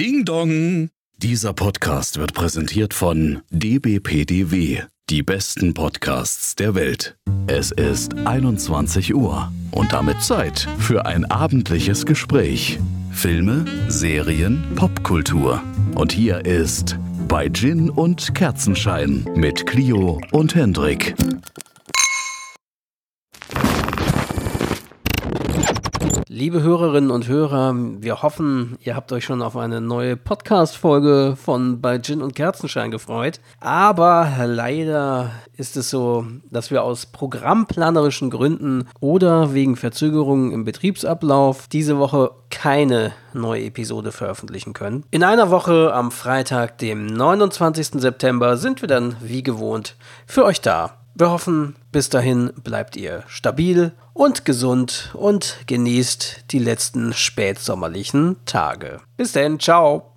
Ding Dong! Dieser Podcast wird präsentiert von dbpdw, die besten Podcasts der Welt. Es ist 21 Uhr und damit Zeit für ein abendliches Gespräch. Filme, Serien, Popkultur. Und hier ist bei Gin und Kerzenschein mit Clio und Hendrik. Liebe Hörerinnen und Hörer, wir hoffen, ihr habt euch schon auf eine neue Podcast-Folge von bei Gin und Kerzenschein gefreut. Aber leider ist es so, dass wir aus programmplanerischen Gründen oder wegen Verzögerungen im Betriebsablauf diese Woche keine neue Episode veröffentlichen können. In einer Woche am Freitag, dem 29. September, sind wir dann wie gewohnt für euch da. Wir hoffen, bis dahin bleibt ihr stabil und gesund und genießt die letzten spätsommerlichen Tage. Bis denn, ciao.